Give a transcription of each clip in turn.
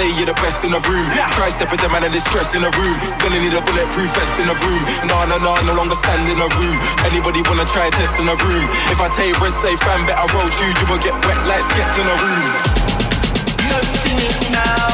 say you're the best in the room. Try step with the man and it's stress in the room. Gonna need a bulletproof vest in the room. Nah, nah, nah, no longer stand in the room. Anybody wanna try a test in the room? If I take red, say fan, better roll you. You will get wet like skets in the room. You don't see me now.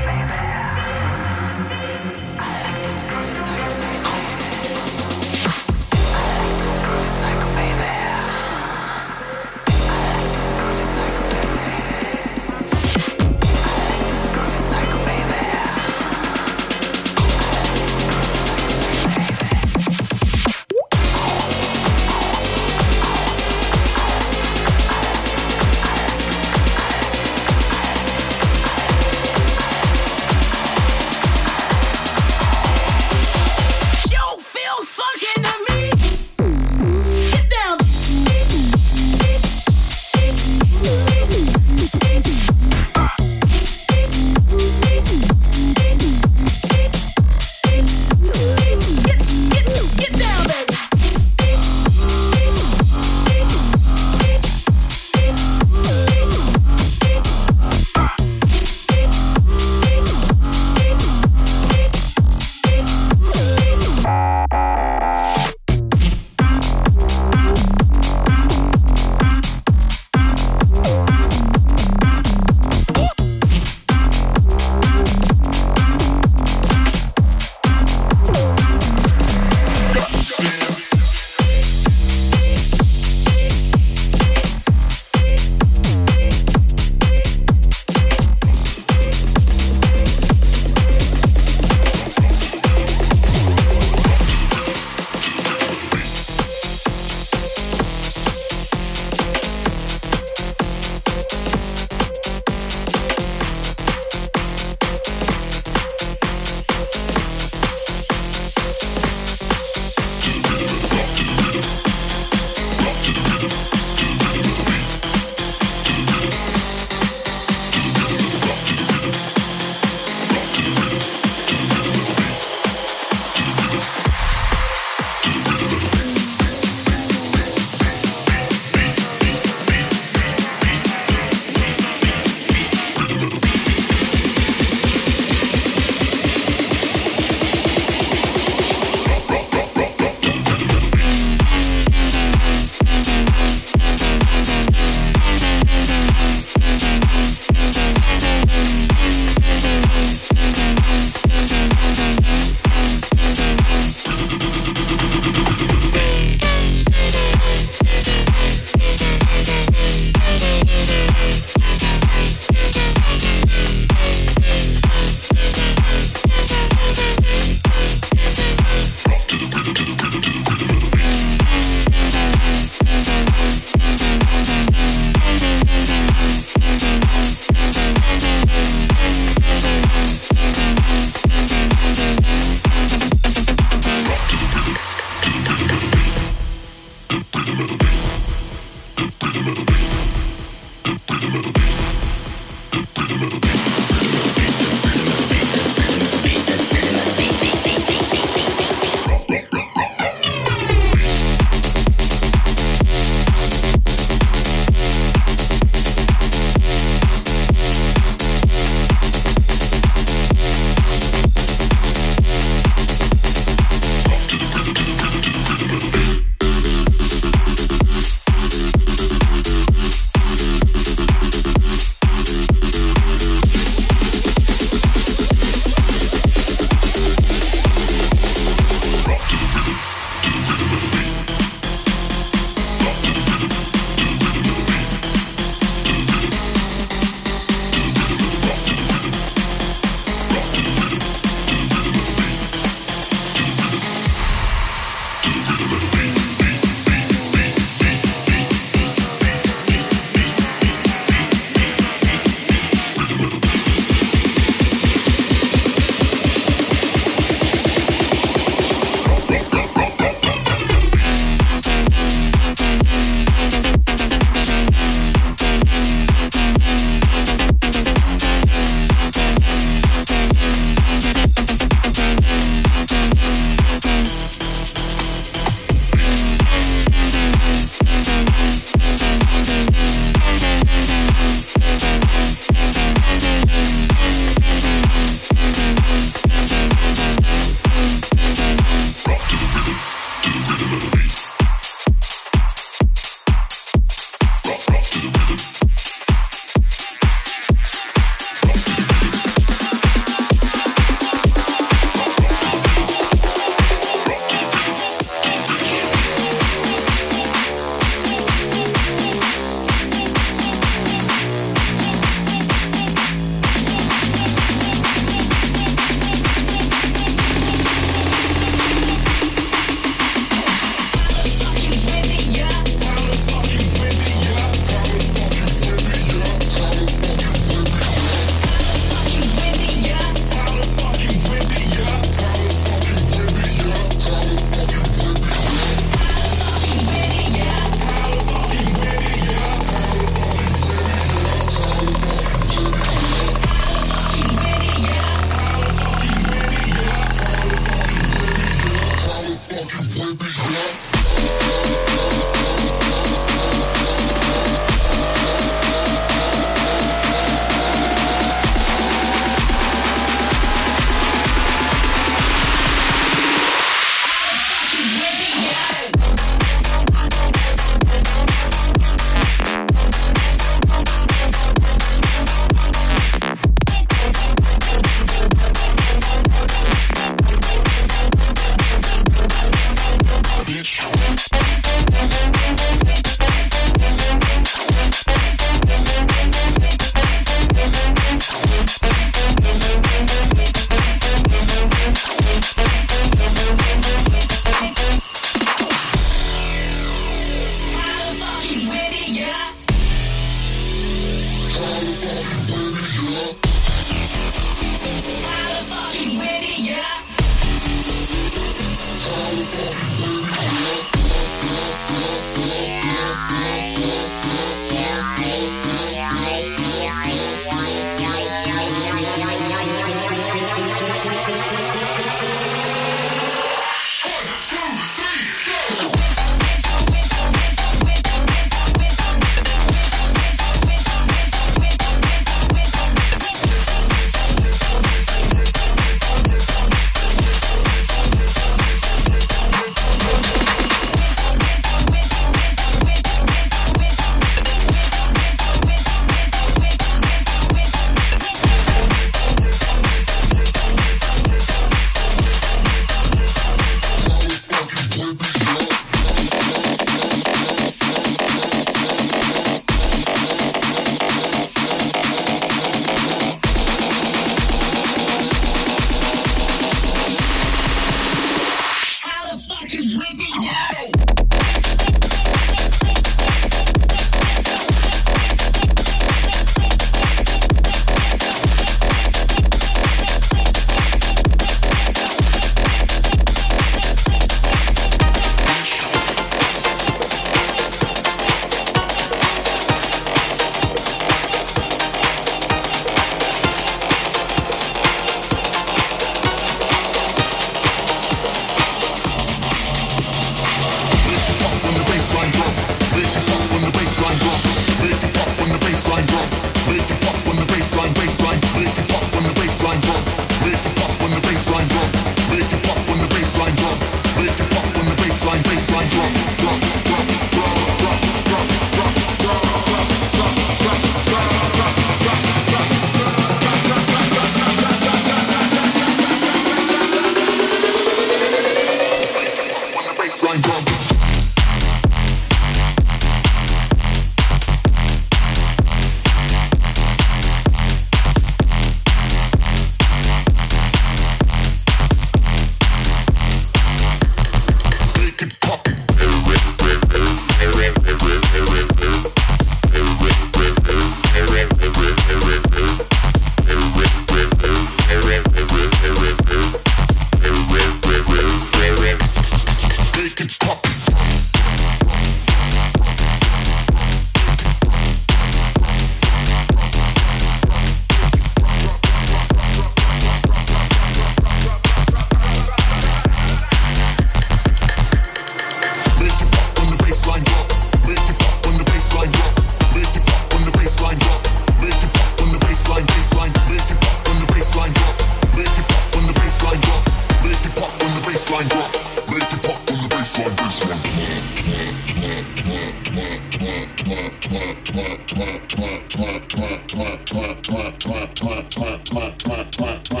Bassline drop. Make it pop when the bassline,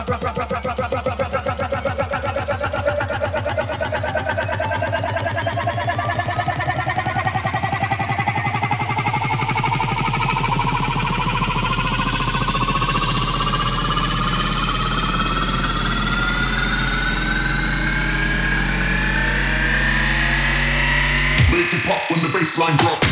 bassline. Make it bassline drop.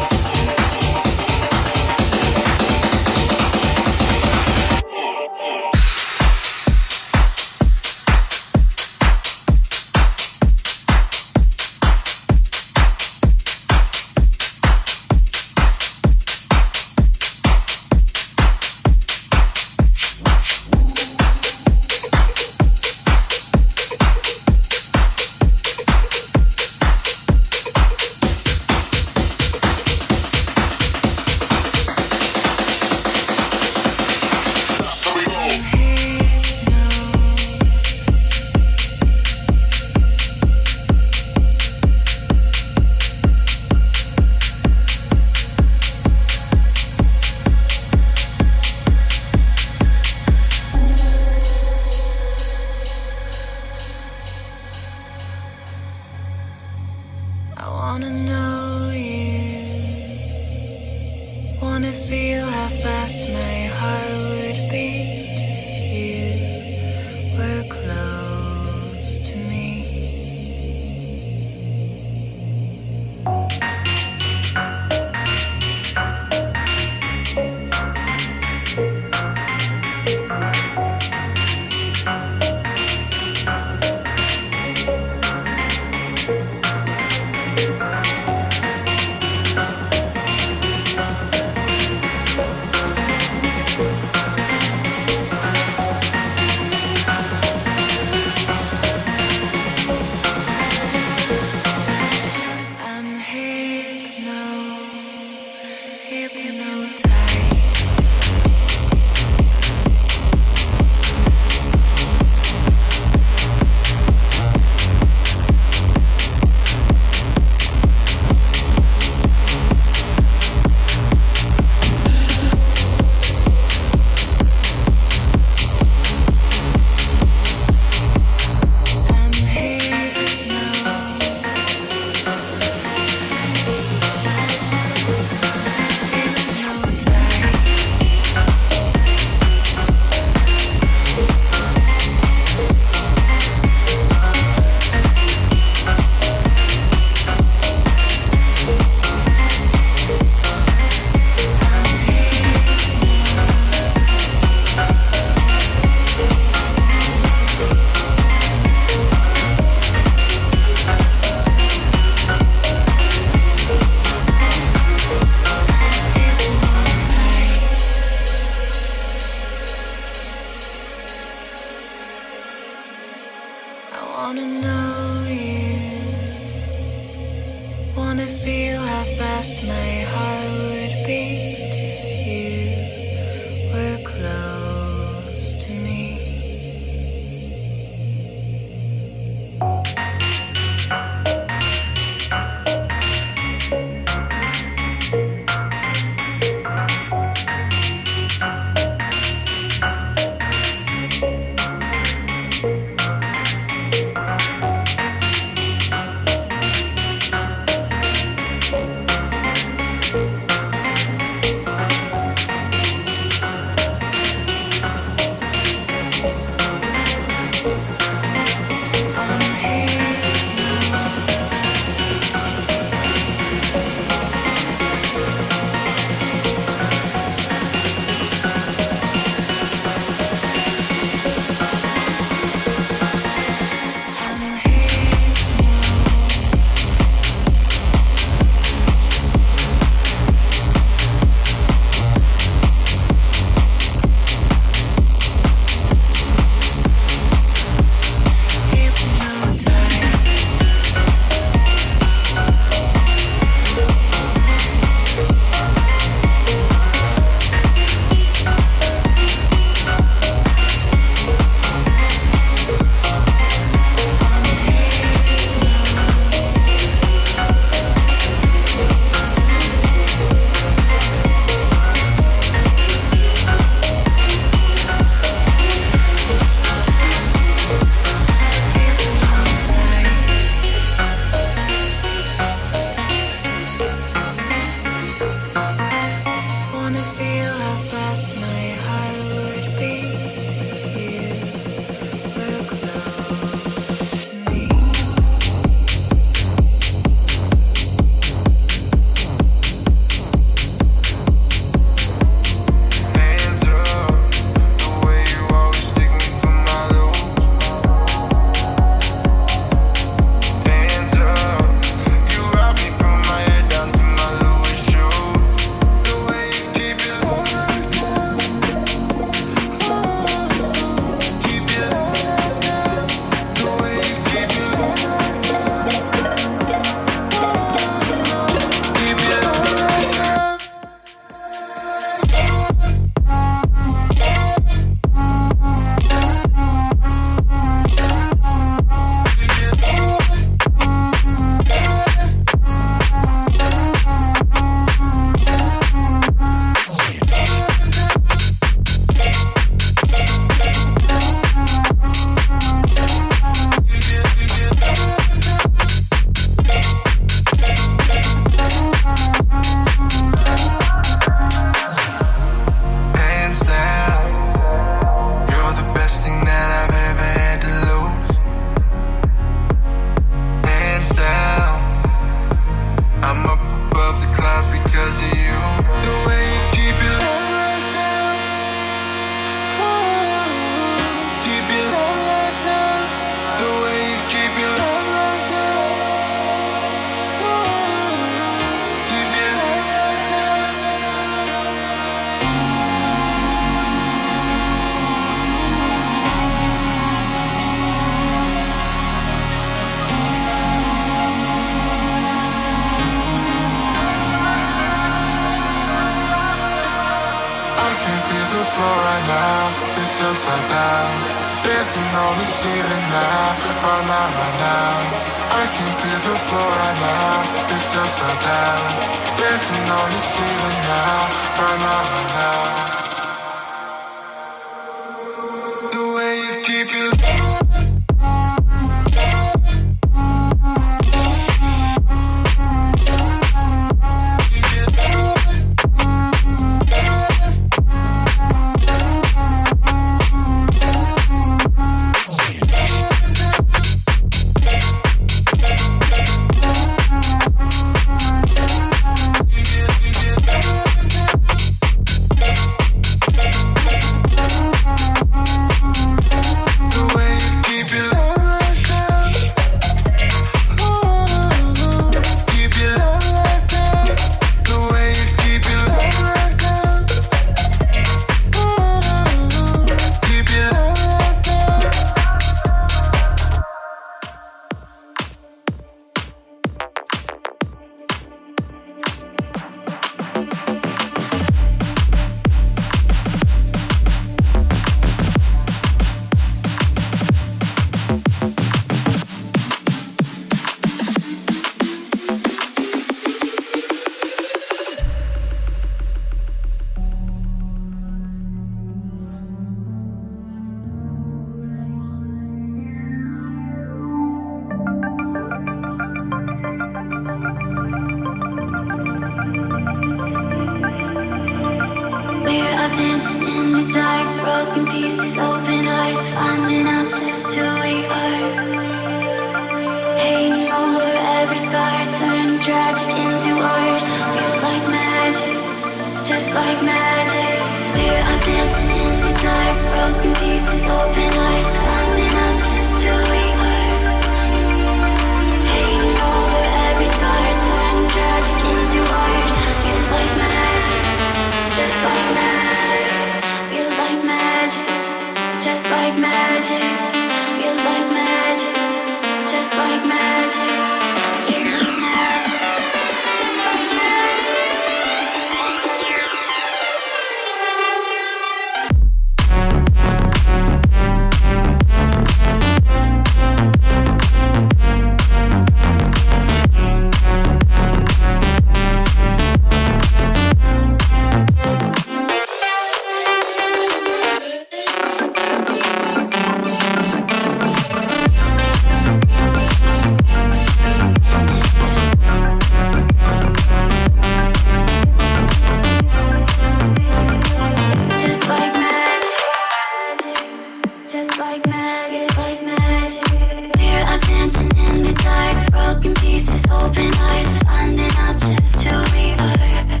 broken pieces, open hearts, finding out just who we are.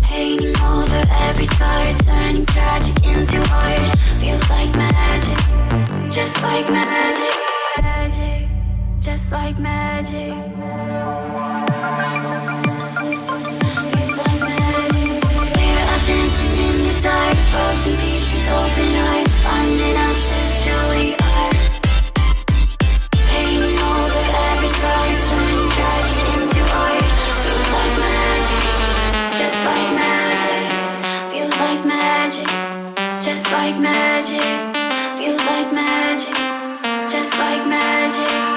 Painting over every scar, turning tragic into art. Feels like magic, just like magic, just like magic, Feels like magic. We are dancing in the dark, broken pieces, open hearts, finding out just who we like magic.